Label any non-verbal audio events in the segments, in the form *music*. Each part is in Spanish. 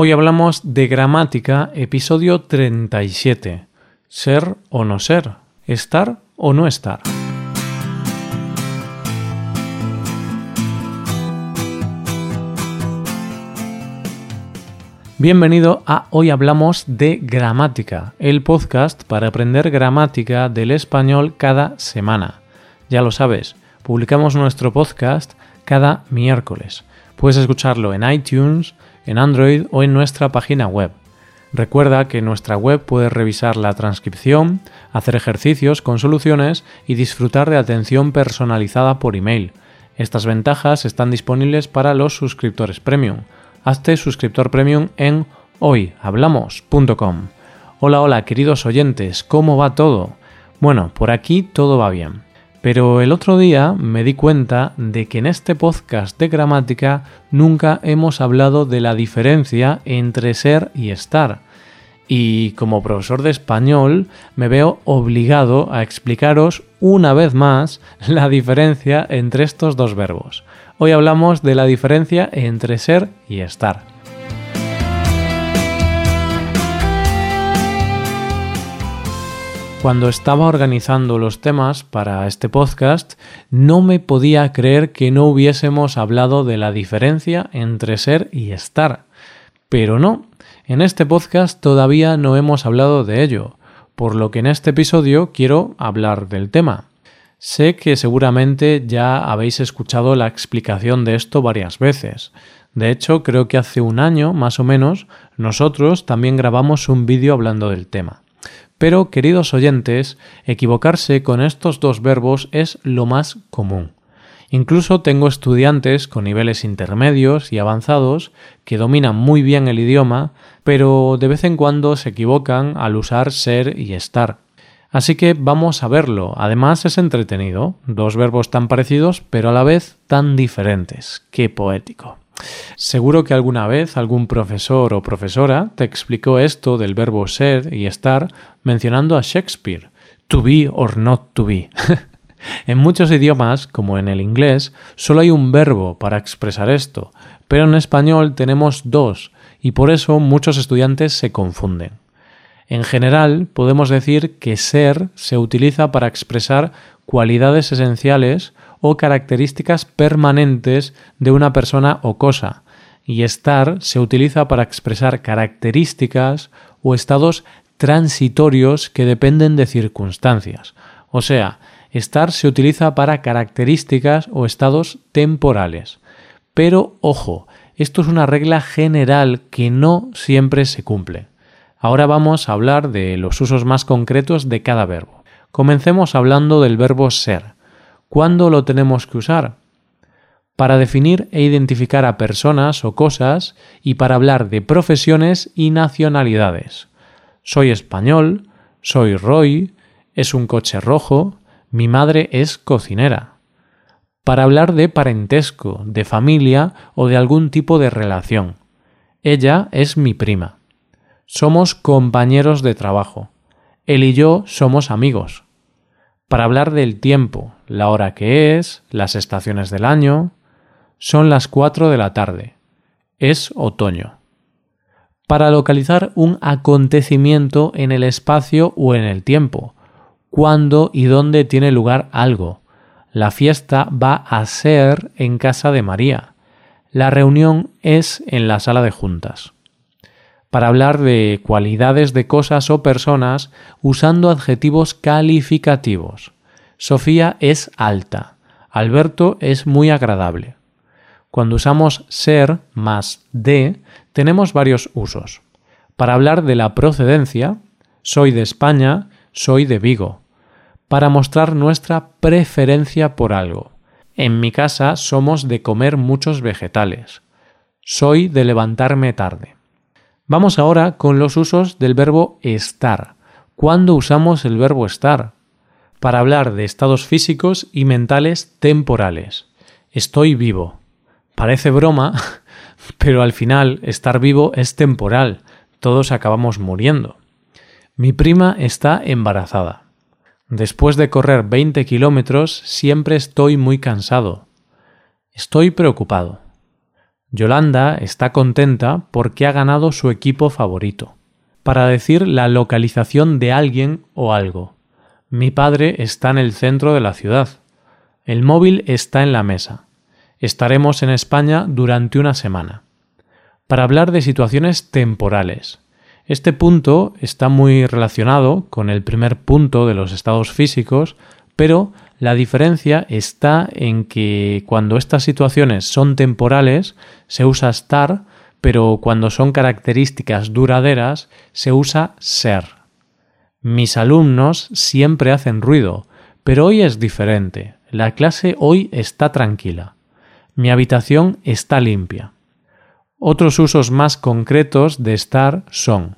Hoy hablamos de gramática, episodio 37. Ser o no ser, estar o no estar. Bienvenido a Hoy Hablamos de Gramática, el podcast para aprender gramática del español cada semana. Ya lo sabes, publicamos nuestro podcast cada miércoles. Puedes escucharlo en iTunes, en Android o en nuestra página web. Recuerda que en nuestra web puedes revisar la transcripción, hacer ejercicios con soluciones y disfrutar de atención personalizada por email. Estas ventajas están disponibles para los suscriptores premium hazte suscriptor premium en hoyhablamos.com. Hola, hola, queridos oyentes, ¿cómo va todo? Bueno, por aquí todo va bien. Pero el otro día me di cuenta de que en este podcast de gramática nunca hemos hablado de la diferencia entre ser y estar. Y como profesor de español me veo obligado a explicaros una vez más la diferencia entre estos dos verbos. Hoy hablamos de la diferencia entre ser y estar. Cuando estaba organizando los temas para este podcast, no me podía creer que no hubiésemos hablado de la diferencia entre ser y estar. Pero no, en este podcast todavía no hemos hablado de ello, por lo que en este episodio quiero hablar del tema. Sé que seguramente ya habéis escuchado la explicación de esto varias veces. De hecho, creo que hace un año, más o menos, nosotros también grabamos un vídeo hablando del tema. Pero, queridos oyentes, equivocarse con estos dos verbos es lo más común. Incluso tengo estudiantes con niveles intermedios y avanzados que dominan muy bien el idioma, pero de vez en cuando se equivocan al usar ser y estar. Así que vamos a verlo. Además es entretenido. Dos verbos tan parecidos pero a la vez tan diferentes. Qué poético. Seguro que alguna vez algún profesor o profesora te explicó esto del verbo ser y estar mencionando a Shakespeare. To be or not to be. *laughs* en muchos idiomas, como en el inglés, solo hay un verbo para expresar esto, pero en español tenemos dos y por eso muchos estudiantes se confunden. En general, podemos decir que ser se utiliza para expresar cualidades esenciales o características permanentes de una persona o cosa, y estar se utiliza para expresar características o estados transitorios que dependen de circunstancias. O sea, estar se utiliza para características o estados temporales. Pero ojo, esto es una regla general que no siempre se cumple. Ahora vamos a hablar de los usos más concretos de cada verbo. Comencemos hablando del verbo ser. ¿Cuándo lo tenemos que usar? Para definir e identificar a personas o cosas y para hablar de profesiones y nacionalidades. Soy español, soy Roy, es un coche rojo, mi madre es cocinera. Para hablar de parentesco, de familia o de algún tipo de relación. Ella es mi prima. Somos compañeros de trabajo. Él y yo somos amigos. Para hablar del tiempo, la hora que es, las estaciones del año, son las cuatro de la tarde. Es otoño. Para localizar un acontecimiento en el espacio o en el tiempo, cuándo y dónde tiene lugar algo. La fiesta va a ser en casa de María. La reunión es en la sala de juntas para hablar de cualidades de cosas o personas usando adjetivos calificativos. Sofía es alta. Alberto es muy agradable. Cuando usamos ser más de, tenemos varios usos. Para hablar de la procedencia, soy de España, soy de Vigo. Para mostrar nuestra preferencia por algo. En mi casa somos de comer muchos vegetales. Soy de levantarme tarde. Vamos ahora con los usos del verbo estar. ¿Cuándo usamos el verbo estar? Para hablar de estados físicos y mentales temporales. Estoy vivo. Parece broma, *laughs* pero al final estar vivo es temporal. Todos acabamos muriendo. Mi prima está embarazada. Después de correr 20 kilómetros siempre estoy muy cansado. Estoy preocupado. Yolanda está contenta porque ha ganado su equipo favorito. Para decir la localización de alguien o algo. Mi padre está en el centro de la ciudad. El móvil está en la mesa. Estaremos en España durante una semana. Para hablar de situaciones temporales. Este punto está muy relacionado con el primer punto de los estados físicos, pero la diferencia está en que cuando estas situaciones son temporales se usa estar, pero cuando son características duraderas se usa ser. Mis alumnos siempre hacen ruido, pero hoy es diferente. La clase hoy está tranquila. Mi habitación está limpia. Otros usos más concretos de estar son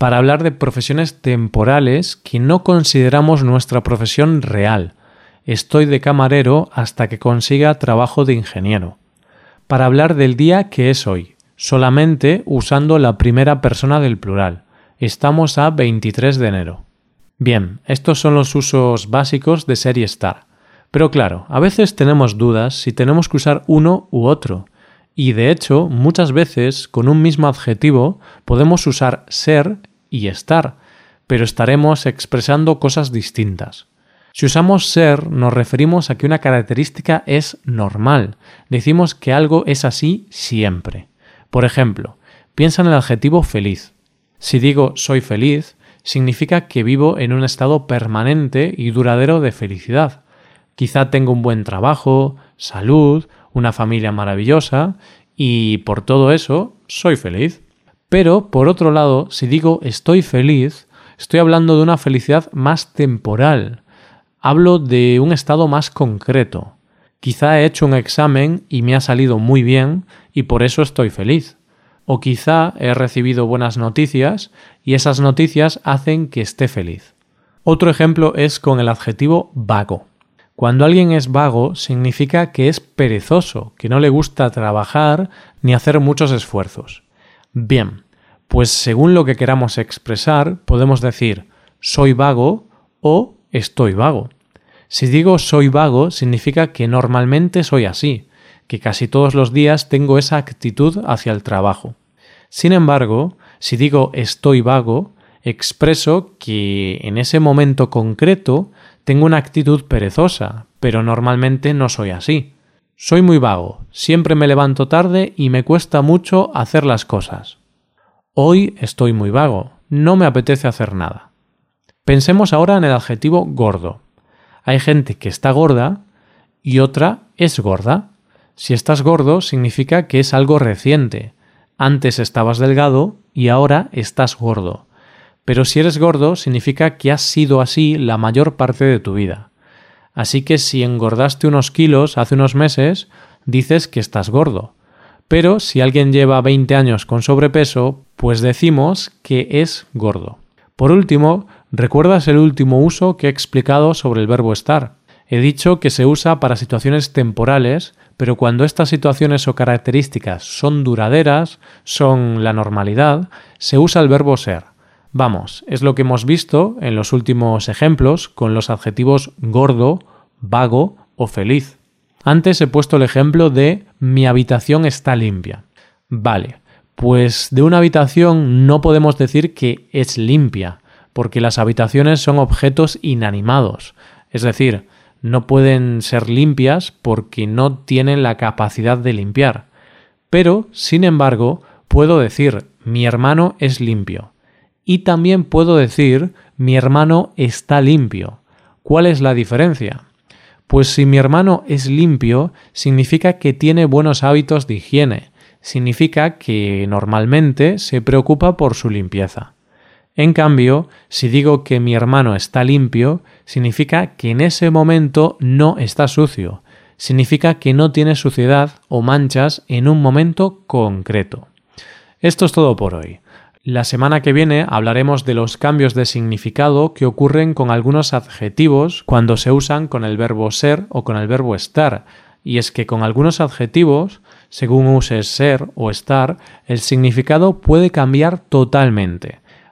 para hablar de profesiones temporales que no consideramos nuestra profesión real, estoy de camarero hasta que consiga trabajo de ingeniero. Para hablar del día que es hoy, solamente usando la primera persona del plural. Estamos a 23 de enero. Bien, estos son los usos básicos de ser y estar. Pero claro, a veces tenemos dudas si tenemos que usar uno u otro. Y de hecho, muchas veces con un mismo adjetivo podemos usar ser y estar, pero estaremos expresando cosas distintas. Si usamos ser, nos referimos a que una característica es normal. Decimos que algo es así siempre. Por ejemplo, piensa en el adjetivo feliz. Si digo soy feliz, significa que vivo en un estado permanente y duradero de felicidad. Quizá tengo un buen trabajo, salud, una familia maravillosa y por todo eso soy feliz. Pero, por otro lado, si digo estoy feliz, estoy hablando de una felicidad más temporal, hablo de un estado más concreto. Quizá he hecho un examen y me ha salido muy bien y por eso estoy feliz. O quizá he recibido buenas noticias y esas noticias hacen que esté feliz. Otro ejemplo es con el adjetivo vago. Cuando alguien es vago significa que es perezoso, que no le gusta trabajar ni hacer muchos esfuerzos. Bien, pues según lo que queramos expresar, podemos decir soy vago o estoy vago. Si digo soy vago, significa que normalmente soy así, que casi todos los días tengo esa actitud hacia el trabajo. Sin embargo, si digo estoy vago, expreso que en ese momento concreto tengo una actitud perezosa, pero normalmente no soy así. Soy muy vago, siempre me levanto tarde y me cuesta mucho hacer las cosas. Hoy estoy muy vago, no me apetece hacer nada. Pensemos ahora en el adjetivo gordo. Hay gente que está gorda y otra es gorda. Si estás gordo significa que es algo reciente. Antes estabas delgado y ahora estás gordo. Pero si eres gordo significa que has sido así la mayor parte de tu vida. Así que si engordaste unos kilos hace unos meses, dices que estás gordo. Pero si alguien lleva 20 años con sobrepeso, pues decimos que es gordo. Por último, ¿Recuerdas el último uso que he explicado sobre el verbo estar? He dicho que se usa para situaciones temporales, pero cuando estas situaciones o características son duraderas, son la normalidad, se usa el verbo ser. Vamos, es lo que hemos visto en los últimos ejemplos con los adjetivos gordo, vago o feliz. Antes he puesto el ejemplo de mi habitación está limpia. Vale, pues de una habitación no podemos decir que es limpia, porque las habitaciones son objetos inanimados, es decir, no pueden ser limpias porque no tienen la capacidad de limpiar. Pero, sin embargo, puedo decir mi hermano es limpio. Y también puedo decir mi hermano está limpio. ¿Cuál es la diferencia? Pues si mi hermano es limpio, significa que tiene buenos hábitos de higiene, significa que normalmente se preocupa por su limpieza. En cambio, si digo que mi hermano está limpio, significa que en ese momento no está sucio, significa que no tiene suciedad o manchas en un momento concreto. Esto es todo por hoy. La semana que viene hablaremos de los cambios de significado que ocurren con algunos adjetivos cuando se usan con el verbo ser o con el verbo estar. Y es que con algunos adjetivos, según uses ser o estar, el significado puede cambiar totalmente.